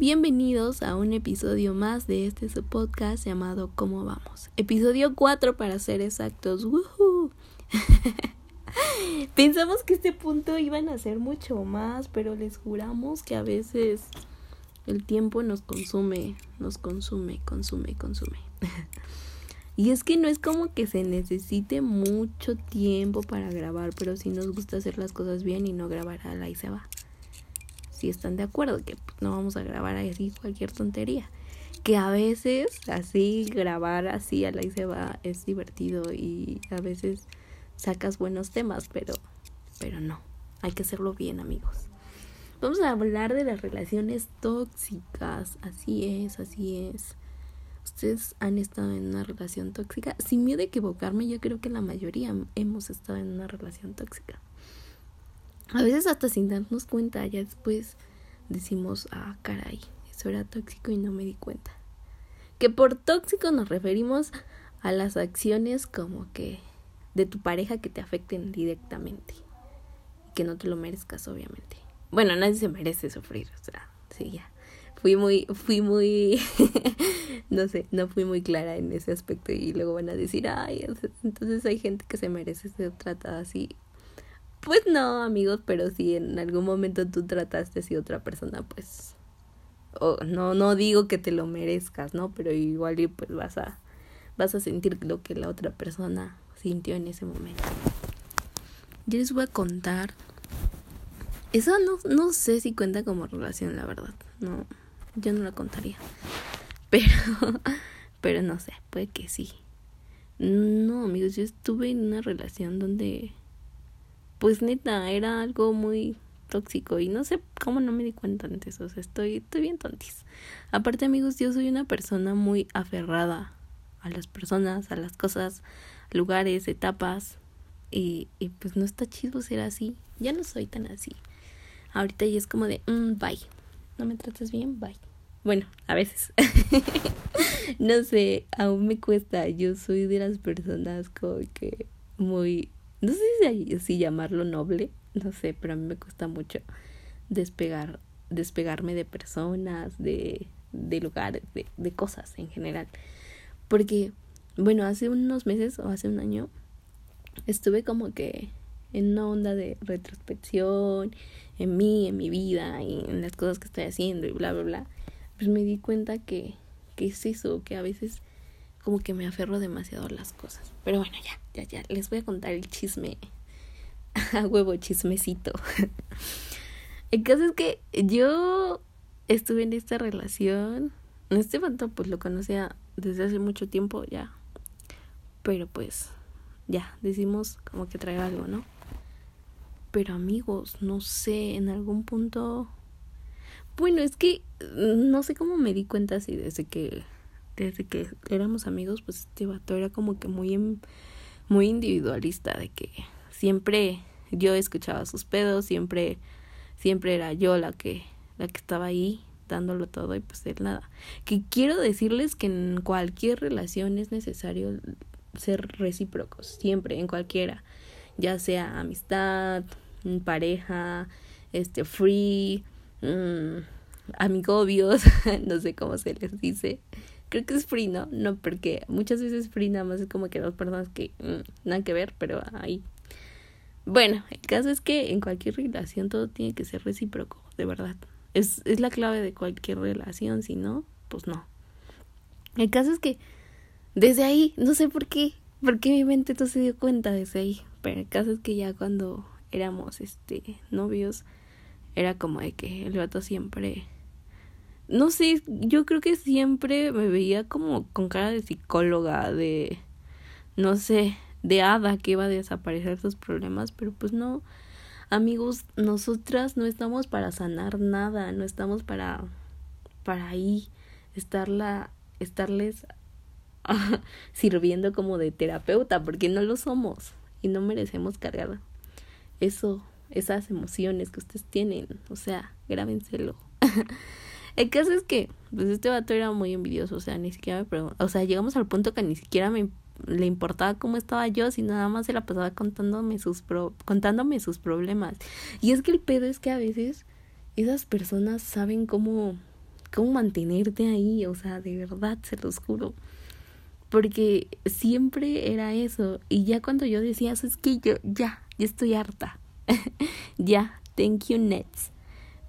Bienvenidos a un episodio más de este podcast llamado ¿Cómo vamos? Episodio 4 para ser exactos. ¡Woohoo! Pensamos que este punto iban a ser mucho más, pero les juramos que a veces el tiempo nos consume, nos consume, consume, consume. y es que no es como que se necesite mucho tiempo para grabar, pero sí nos gusta hacer las cosas bien y no grabar a la y se va. Si están de acuerdo que no vamos a grabar así cualquier tontería. Que a veces así grabar así a la y se va es divertido y a veces sacas buenos temas, pero pero no, hay que hacerlo bien, amigos. Vamos a hablar de las relaciones tóxicas. Así es, así es. ¿Ustedes han estado en una relación tóxica? Sin miedo a equivocarme, yo creo que la mayoría hemos estado en una relación tóxica. A veces hasta sin darnos cuenta, ya después decimos, ah, caray, eso era tóxico y no me di cuenta. Que por tóxico nos referimos a las acciones como que de tu pareja que te afecten directamente. Y que no te lo merezcas, obviamente. Bueno, nadie se merece sufrir, o sea, sí, ya. Fui muy, fui muy, no sé, no fui muy clara en ese aspecto y luego van a decir, ay, entonces hay gente que se merece ser tratada así. Pues no, amigos, pero si en algún momento tú trataste así otra persona, pues, o no, no digo que te lo merezcas, ¿no? Pero igual pues vas a, vas a sentir lo que la otra persona sintió en ese momento. Yo les voy a contar. Eso no, no sé si cuenta como relación, la verdad. No, yo no la contaría. Pero, pero no sé, puede que sí. No, amigos, yo estuve en una relación donde, pues neta, era algo muy tóxico y no sé cómo no me di cuenta antes, o sea, estoy, estoy bien tontis. Aparte, amigos, yo soy una persona muy aferrada a las personas, a las cosas, lugares, etapas. Y, y pues no está chido ser así. Ya no soy tan así. Ahorita ya es como de, mm, bye. No me tratas bien, bye. Bueno, a veces. no sé, aún me cuesta. Yo soy de las personas como que muy, no sé si, llamarlo noble, no sé, pero a mí me cuesta mucho despegar, despegarme de personas, de, de lugares, de, de cosas en general. Porque bueno, hace unos meses o hace un año estuve como que en una onda de retrospección en mí, en mi vida y en las cosas que estoy haciendo y bla, bla, bla. Pues me di cuenta que, que es eso, que a veces como que me aferro demasiado a las cosas. Pero bueno, ya, ya, ya, les voy a contar el chisme. a huevo, chismecito. el caso es que yo estuve en esta relación. Este fanto pues lo conocía desde hace mucho tiempo ya, pero pues ya, decimos como que trae algo, ¿no? Pero amigos, no sé, en algún punto... Bueno, es que no sé cómo me di cuenta así desde que desde que éramos amigos, pues este vato era como que muy muy individualista de que siempre yo escuchaba sus pedos, siempre siempre era yo la que la que estaba ahí dándolo todo y pues él nada. Que quiero decirles que en cualquier relación es necesario ser recíprocos, siempre, en cualquiera, ya sea amistad, pareja, este, free, mmm, amigobios, no sé cómo se les dice. Creo que es free, ¿no? No, porque muchas veces free nada más es como que dos personas que mm, nada que ver, pero ahí. Bueno, el caso es que en cualquier relación todo tiene que ser recíproco, de verdad. Es, es la clave de cualquier relación, si no, pues no. El caso es que desde ahí, no sé por qué, porque mi mente no se dio cuenta desde ahí, pero el caso es que ya cuando éramos este novios era como de que el vato siempre no sé, yo creo que siempre me veía como con cara de psicóloga, de no sé, de hada que iba a desaparecer sus problemas, pero pues no, amigos, nosotras no estamos para sanar nada, no estamos para para ahí estarla estarles sirviendo como de terapeuta, porque no lo somos y no merecemos cargar eso, esas emociones que ustedes tienen, o sea, grábenselo. El caso es que, pues este vato era muy envidioso, o sea, ni siquiera me preguntó, o sea, llegamos al punto que ni siquiera me le importaba cómo estaba yo, sino nada más se la pasaba contándome sus pro contándome sus problemas. Y es que el pedo es que a veces esas personas saben cómo cómo mantenerte ahí, o sea, de verdad, se los juro. Porque siempre era eso. Y ya cuando yo decía, es que yo ya, ya estoy harta. ya, thank you, Nets.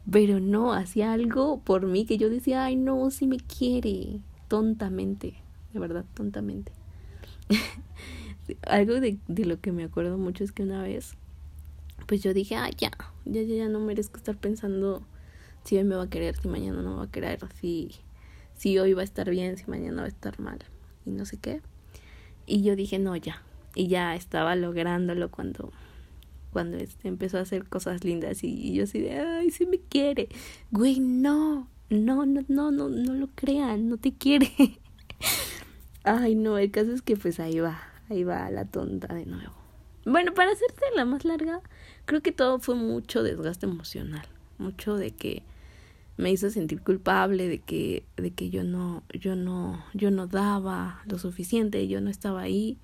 Pero no, hacía algo por mí que yo decía, ay, no, si me quiere. Tontamente, de verdad, tontamente. algo de, de lo que me acuerdo mucho es que una vez, pues yo dije, ay, ya, ya, ya, ya no merezco estar pensando si hoy me va a querer, si mañana no me va a querer, si, si hoy va a estar bien, si mañana va a estar mal y no sé qué. Y yo dije, no, ya. Y ya estaba lográndolo cuando, cuando este, empezó a hacer cosas lindas y, yo así de, ay, si me quiere. Güey, no, no, no, no, no, no lo crean, no te quiere. ay, no, el caso es que pues ahí va, ahí va la tonta de nuevo. Bueno, para hacerte la más larga, creo que todo fue mucho desgaste emocional, mucho de que me hizo sentir culpable de que de que yo no yo no yo no daba lo suficiente, yo no estaba ahí.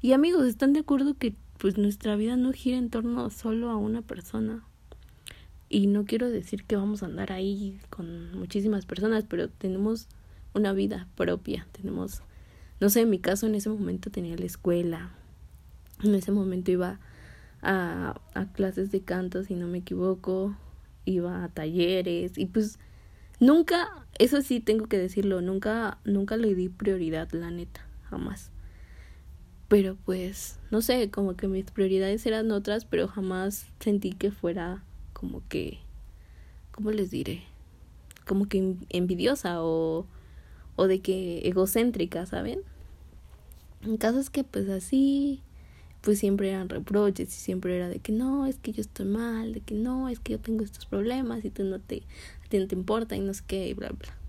Y amigos, ¿están de acuerdo que pues nuestra vida no gira en torno solo a una persona? Y no quiero decir que vamos a andar ahí con muchísimas personas, pero tenemos una vida propia, tenemos no sé, en mi caso en ese momento tenía la escuela. En ese momento iba a, a clases de canto, si no me equivoco iba a talleres y pues nunca, eso sí tengo que decirlo, nunca, nunca le di prioridad, la neta, jamás. Pero pues, no sé, como que mis prioridades eran otras, pero jamás sentí que fuera como que, ¿cómo les diré? Como que envidiosa o, o de que egocéntrica, ¿saben? En casos que pues así pues siempre eran reproches y siempre era de que no, es que yo estoy mal, de que no, es que yo tengo estos problemas y tú no te, a ti no te importa y no sé qué y bla, bla.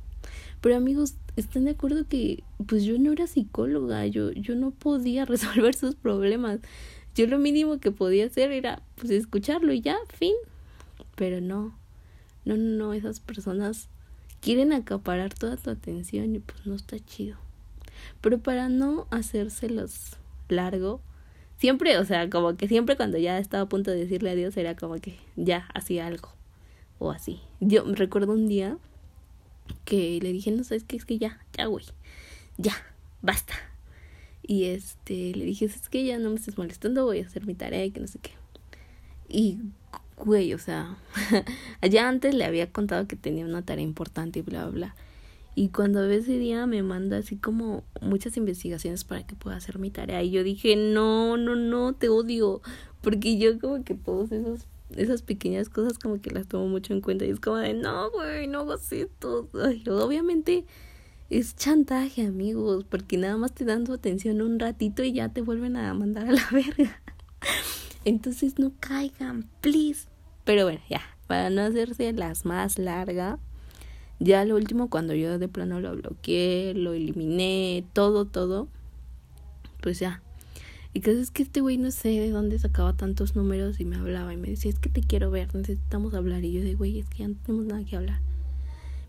Pero amigos, ¿están de acuerdo que pues yo no era psicóloga, yo, yo no podía resolver sus problemas? Yo lo mínimo que podía hacer era pues escucharlo y ya, fin. Pero no, no, no, esas personas quieren acaparar toda tu atención y pues no está chido. Pero para no hacérselos largo, siempre, o sea, como que siempre cuando ya estaba a punto de decirle adiós era como que ya hacía algo o así. Yo recuerdo un día que le dije, no sabes qué, es que ya, ya, güey, ya, basta. Y este, le dije, es que ya no me estés molestando, voy a hacer mi tarea y que no sé qué. Y, güey, o sea, allá antes le había contado que tenía una tarea importante y bla, bla, bla. Y cuando ese día me manda así como muchas investigaciones para que pueda hacer mi tarea. Y yo dije, no, no, no, te odio. Porque yo como que todas esas, esas pequeñas cosas como que las tomo mucho en cuenta. Y es como de, no, güey, no hagas esto. obviamente es chantaje, amigos. Porque nada más te dan tu atención un ratito y ya te vuelven a mandar a la verga. Entonces no caigan, please. Pero bueno, ya, para no hacerse las más largas ya lo último, cuando yo de plano lo bloqueé, lo eliminé, todo, todo, pues ya. Y que es que este güey no sé de dónde sacaba tantos números y me hablaba y me decía, es que te quiero ver, necesitamos hablar. Y yo de, güey, es que ya no tenemos nada que hablar.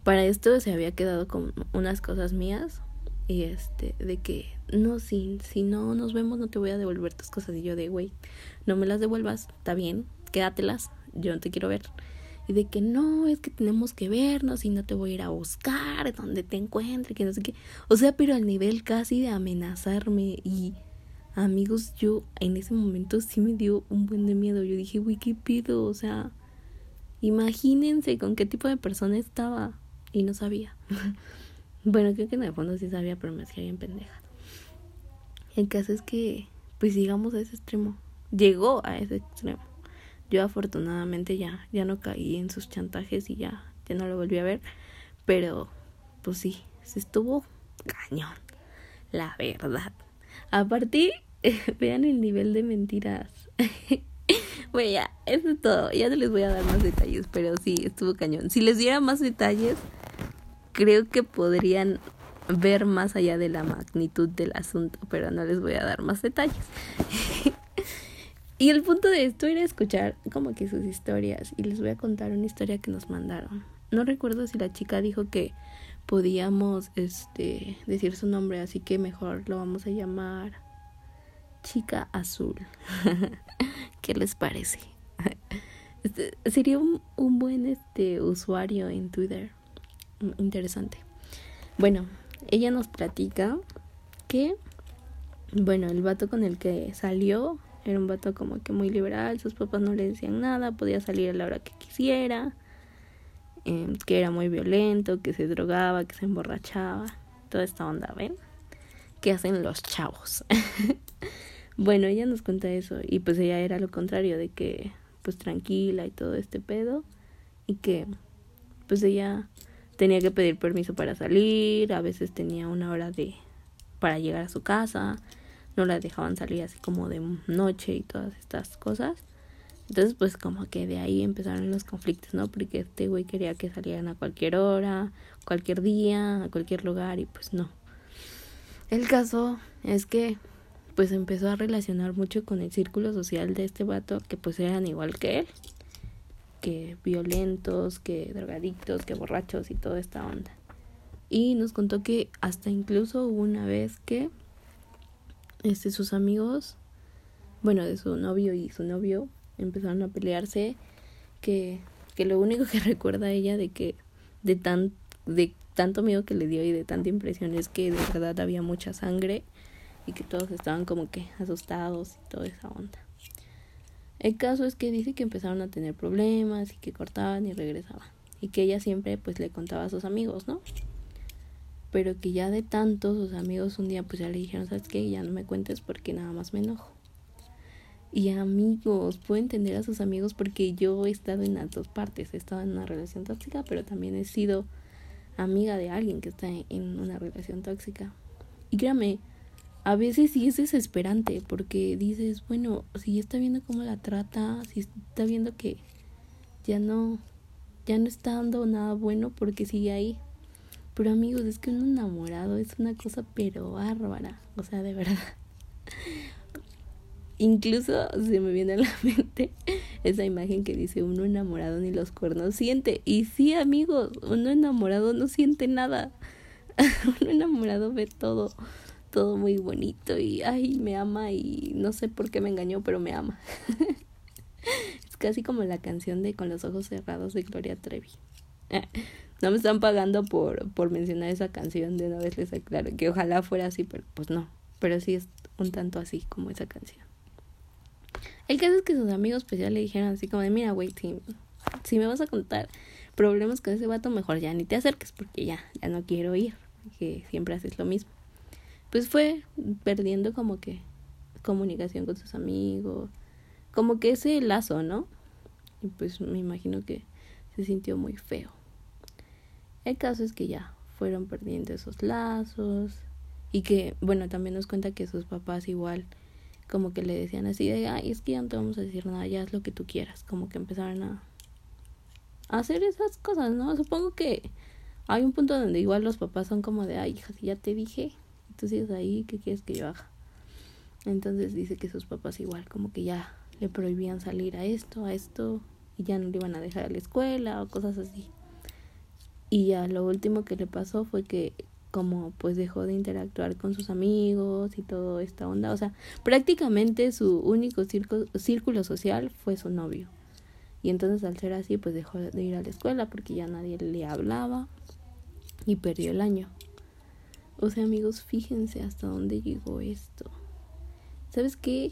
Para esto se había quedado con unas cosas mías y este, de que, no, si, si no nos vemos no te voy a devolver tus cosas. Y yo de, güey, no me las devuelvas, está bien, quédatelas, yo no te quiero ver y de que no, es que tenemos que vernos y no te voy a ir a buscar donde te encuentre, que no sé qué. O sea, pero al nivel casi de amenazarme y amigos, yo en ese momento sí me dio un buen de miedo. Yo dije, güey, ¿qué pido? O sea, imagínense con qué tipo de persona estaba y no sabía. bueno, creo que en el fondo sí sabía, pero me hacía bien pendeja. El caso es que, pues llegamos a ese extremo. Llegó a ese extremo. Yo afortunadamente ya, ya no caí en sus chantajes y ya, ya no lo volví a ver. Pero, pues sí, se estuvo cañón. La verdad. Aparte, vean el nivel de mentiras. bueno, ya, eso es todo. Ya no les voy a dar más detalles, pero sí, estuvo cañón. Si les diera más detalles, creo que podrían ver más allá de la magnitud del asunto, pero no les voy a dar más detalles. Y el punto de esto era escuchar como que sus historias y les voy a contar una historia que nos mandaron. No recuerdo si la chica dijo que podíamos este decir su nombre, así que mejor lo vamos a llamar Chica Azul. ¿Qué les parece? Este, sería un, un buen este usuario en Twitter. interesante. Bueno, ella nos platica que, bueno, el vato con el que salió era un vato como que muy liberal, sus papás no le decían nada, podía salir a la hora que quisiera, em, que era muy violento, que se drogaba, que se emborrachaba, toda esta onda, ¿ven? ¿Qué hacen los chavos? bueno, ella nos cuenta eso y pues ella era lo contrario, de que pues tranquila y todo este pedo y que pues ella tenía que pedir permiso para salir, a veces tenía una hora de para llegar a su casa, no la dejaban salir así como de noche y todas estas cosas. Entonces, pues como que de ahí empezaron los conflictos, ¿no? Porque este güey quería que salieran a cualquier hora, cualquier día, a cualquier lugar y pues no. El caso es que pues empezó a relacionar mucho con el círculo social de este vato que pues eran igual que él que violentos, que drogadictos, que borrachos y toda esta onda. Y nos contó que hasta incluso una vez que este sus amigos, bueno, de su novio y su novio empezaron a pelearse que que lo único que recuerda a ella de que de tan de tanto miedo que le dio y de tanta impresión es que de verdad había mucha sangre y que todos estaban como que asustados y toda esa onda. El caso es que dice que empezaron a tener problemas y que cortaban y regresaban. Y que ella siempre pues le contaba a sus amigos, ¿no? Pero que ya de tanto sus amigos un día pues ya le dijeron, ¿sabes qué? Ya no me cuentes porque nada más me enojo. Y amigos, puedo entender a sus amigos porque yo he estado en las dos partes. He estado en una relación tóxica, pero también he sido amiga de alguien que está en una relación tóxica. Y créame, a veces sí es desesperante porque dices, bueno, si está viendo cómo la trata, si está viendo que ya no, ya no está dando nada bueno porque sigue ahí. Pero amigos, es que un enamorado es una cosa pero bárbara, o sea, de verdad. Incluso se me viene a la mente esa imagen que dice uno enamorado ni los cuernos siente. Y sí, amigos, uno enamorado no siente nada. uno enamorado ve todo todo muy bonito y ay, me ama y no sé por qué me engañó, pero me ama. es casi como la canción de Con los ojos cerrados de Gloria Trevi. no me están pagando por, por mencionar esa canción, de una vez les aclaro, que ojalá fuera así, pero pues no, pero sí es un tanto así como esa canción. El caso es que sus amigos pues ya le dijeron así como de, mira, güey, si, si me vas a contar problemas con ese vato, mejor ya ni te acerques porque ya, ya no quiero ir, que siempre haces lo mismo pues fue perdiendo como que comunicación con sus amigos, como que ese lazo, ¿no? Y pues me imagino que se sintió muy feo. El caso es que ya fueron perdiendo esos lazos y que, bueno, también nos cuenta que sus papás igual como que le decían así de, ay, es que ya no te vamos a decir nada, ya es lo que tú quieras, como que empezaron a, hacer esas cosas, ¿no? Supongo que hay un punto donde igual los papás son como de, ay, hija, si ya te dije, tú sigues ahí, ¿qué quieres que yo haga? Entonces dice que sus papás igual como que ya le prohibían salir a esto, a esto, y ya no le iban a dejar a la escuela o cosas así. Y ya lo último que le pasó fue que como pues dejó de interactuar con sus amigos y toda esta onda, o sea, prácticamente su único círculo social fue su novio. Y entonces al ser así pues dejó de ir a la escuela porque ya nadie le hablaba y perdió el año. O sea, amigos, fíjense hasta dónde llegó esto. ¿Sabes qué?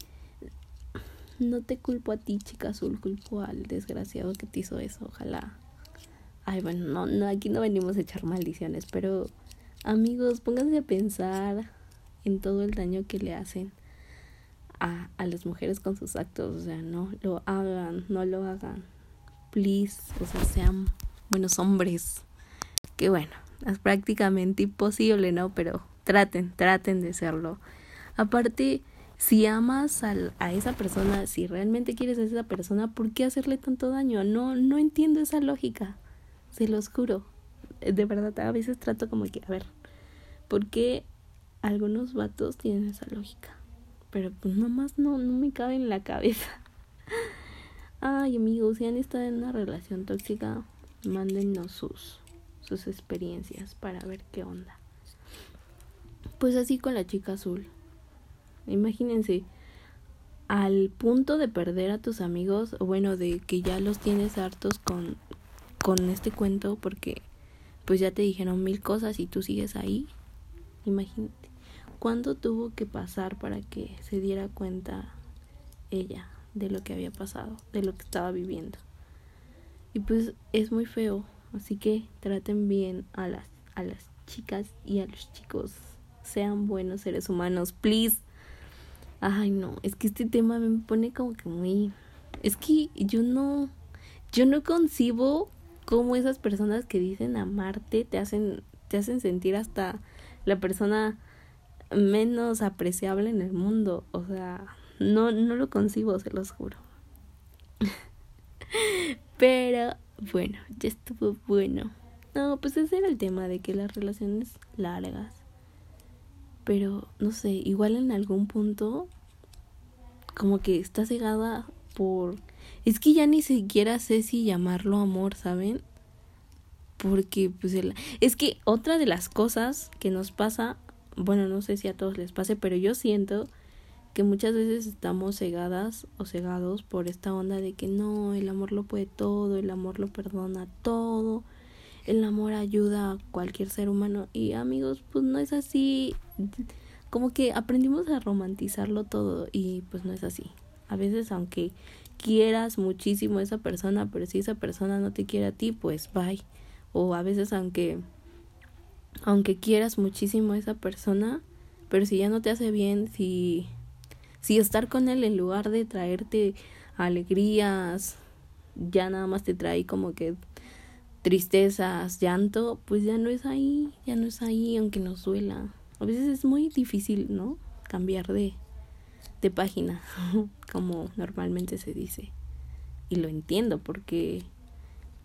No te culpo a ti, chica azul, culpo al desgraciado que te hizo eso. Ojalá. Ay, bueno, no, no, aquí no venimos a echar maldiciones, pero amigos, pónganse a pensar en todo el daño que le hacen a, a las mujeres con sus actos. O sea, no lo hagan, no lo hagan. Please, o sea, sean buenos hombres. Que bueno, es prácticamente imposible, ¿no? Pero traten, traten de serlo. Aparte, si amas a esa persona, si realmente quieres a esa persona, ¿por qué hacerle tanto daño? No, no entiendo esa lógica. Se los juro. De verdad, a veces trato como que, a ver, ¿por qué algunos vatos tienen esa lógica? Pero pues nomás no, no me cabe en la cabeza. Ay, amigos, si han estado en una relación tóxica, mándennos sus sus experiencias para ver qué onda. Pues así con la chica azul. Imagínense, al punto de perder a tus amigos, o bueno, de que ya los tienes hartos con, con este cuento, porque pues ya te dijeron mil cosas y tú sigues ahí. Imagínate. ¿Cuánto tuvo que pasar para que se diera cuenta ella de lo que había pasado, de lo que estaba viviendo? Y pues es muy feo, así que traten bien a las a las chicas y a los chicos. Sean buenos seres humanos, please. Ay, no, es que este tema me pone como que muy es que yo no yo no concibo cómo esas personas que dicen amarte te hacen te hacen sentir hasta la persona menos apreciable en el mundo, o sea, no no lo concibo, se los juro. Pero bueno, ya estuvo bueno. No, pues ese era el tema de que las relaciones largas. Pero, no sé, igual en algún punto, como que está cegada por... Es que ya ni siquiera sé si llamarlo amor, ¿saben? Porque, pues, es que otra de las cosas que nos pasa, bueno, no sé si a todos les pase, pero yo siento que muchas veces estamos cegadas o cegados por esta onda de que no, el amor lo puede todo, el amor lo perdona todo, el amor ayuda a cualquier ser humano y amigos, pues no es así, como que aprendimos a romantizarlo todo y pues no es así. A veces aunque quieras muchísimo a esa persona, pero si esa persona no te quiere a ti, pues bye. O a veces aunque aunque quieras muchísimo a esa persona, pero si ya no te hace bien, si si estar con él en lugar de traerte alegrías, ya nada más te trae como que tristezas, llanto, pues ya no es ahí, ya no es ahí, aunque nos duela. A veces es muy difícil, ¿no? Cambiar de, de página, como normalmente se dice. Y lo entiendo porque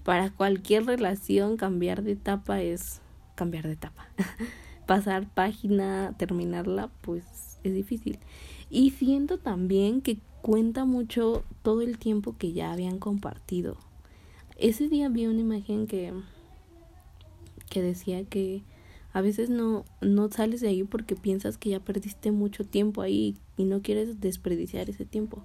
para cualquier relación cambiar de etapa es cambiar de etapa. Pasar página, terminarla, pues es difícil. Y siento también que cuenta mucho todo el tiempo que ya habían compartido. Ese día vi una imagen que, que decía que a veces no, no sales de ahí porque piensas que ya perdiste mucho tiempo ahí y no quieres desperdiciar ese tiempo.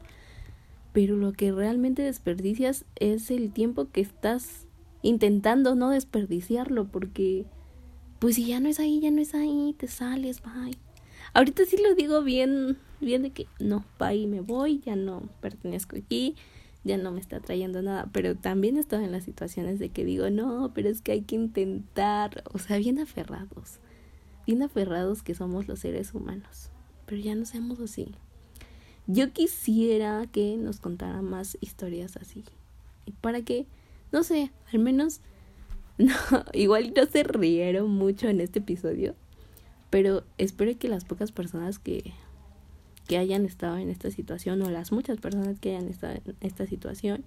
Pero lo que realmente desperdicias es el tiempo que estás intentando no desperdiciarlo porque pues si ya no es ahí, ya no es ahí, te sales, bye. Ahorita sí lo digo bien, bien de que no, y me voy, ya no pertenezco aquí, ya no me está trayendo nada, pero también he en las situaciones de que digo, no, pero es que hay que intentar, o sea, bien aferrados, bien aferrados que somos los seres humanos, pero ya no seamos así. Yo quisiera que nos contara más historias así, y para que, no sé, al menos, no, igual no se rieron mucho en este episodio, pero espero que las pocas personas que, que hayan estado en esta situación o las muchas personas que hayan estado en esta situación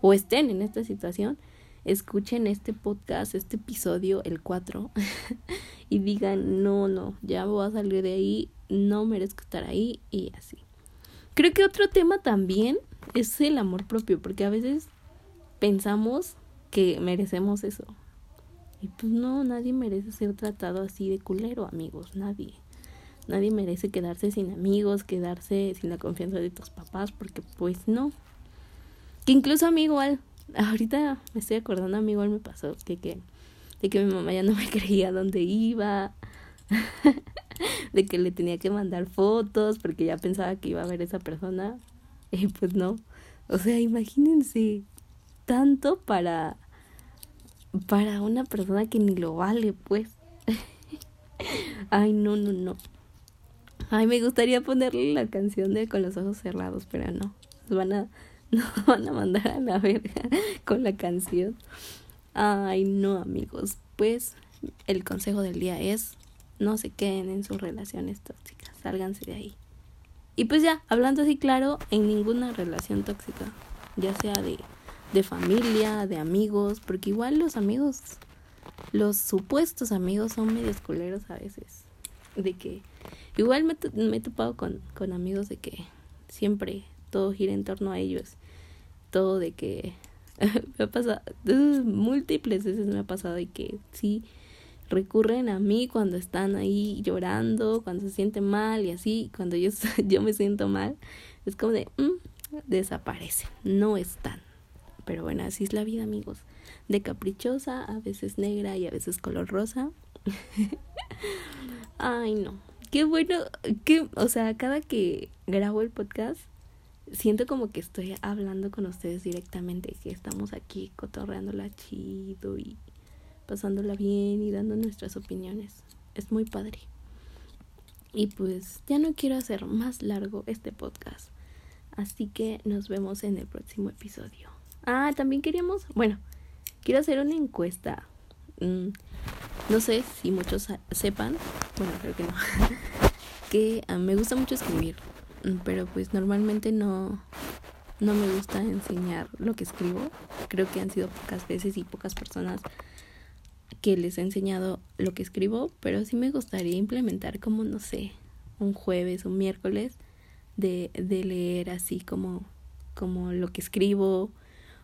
o estén en esta situación, escuchen este podcast, este episodio, el 4, y digan, no, no, ya voy a salir de ahí, no merezco estar ahí y así. Creo que otro tema también es el amor propio, porque a veces pensamos que merecemos eso. Y pues no, nadie merece ser tratado así de culero, amigos, nadie. Nadie merece quedarse sin amigos, quedarse sin la confianza de tus papás, porque pues no. Que incluso a mí igual, ahorita me estoy acordando, a mí igual me pasó que, que, de que mi mamá ya no me creía dónde iba, de que le tenía que mandar fotos porque ya pensaba que iba a ver esa persona, y pues no. O sea, imagínense tanto para para una persona que ni lo vale, pues. Ay, no, no, no. Ay, me gustaría ponerle la canción de Con los ojos cerrados, pero no. Nos van a, nos van a mandar a la verga con la canción. Ay, no, amigos. Pues el consejo del día es no se queden en sus relaciones tóxicas, sálganse de ahí. Y pues ya, hablando así claro, en ninguna relación tóxica, ya sea de de familia, de amigos, porque igual los amigos, los supuestos amigos son medio culeros a veces. De que igual me, he topado con, con amigos de que siempre todo gira en torno a ellos. Todo de que me ha pasado, múltiples veces me ha pasado y que sí recurren a mí cuando están ahí llorando, cuando se sienten mal y así, cuando yo, yo me siento mal, es como de, mm, desaparecen, no están. Pero bueno, así es la vida, amigos. de caprichosa, a veces negra y a veces color rosa. Ay, no. Qué bueno, que, o sea, cada que grabo el podcast, siento como que estoy hablando con ustedes directamente, que estamos aquí cotorreándola chido y pasándola bien y dando nuestras opiniones. Es muy padre. Y pues ya no quiero hacer más largo este podcast. Así que nos vemos en el próximo episodio. Ah, también queríamos, bueno, quiero hacer una encuesta. Mm, no sé si muchos sepan, bueno, creo que no, que ah, me gusta mucho escribir, mm, pero pues normalmente no, no me gusta enseñar lo que escribo. Creo que han sido pocas veces y pocas personas que les he enseñado lo que escribo, pero sí me gustaría implementar como, no sé, un jueves, un miércoles de, de leer así como, como lo que escribo,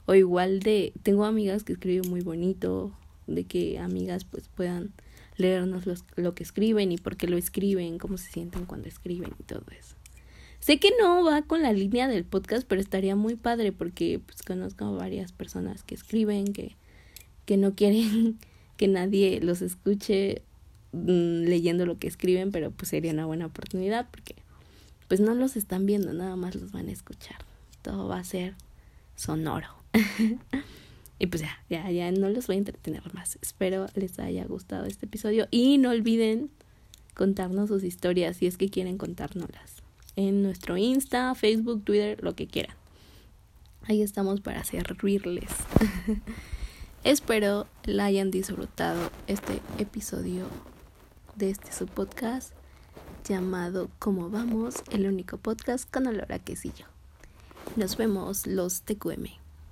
o igual de, tengo amigas que escriben muy bonito, de que amigas pues puedan leernos lo que escriben y por qué lo escriben, cómo se sienten cuando escriben y todo eso. Sé que no va con la línea del podcast, pero estaría muy padre porque pues conozco a varias personas que escriben, que, que no quieren que nadie los escuche mm, leyendo lo que escriben, pero pues sería una buena oportunidad porque pues no los están viendo, nada más los van a escuchar. Todo va a ser sonoro. y pues ya, ya, ya no los voy a entretener más. Espero les haya gustado este episodio y no olviden contarnos sus historias si es que quieren contárnoslas en nuestro Insta, Facebook, Twitter, lo que quieran. Ahí estamos para servirles. Espero la hayan disfrutado este episodio de este su podcast llamado Como vamos, el único podcast con olor quesillo. Nos vemos los TQM.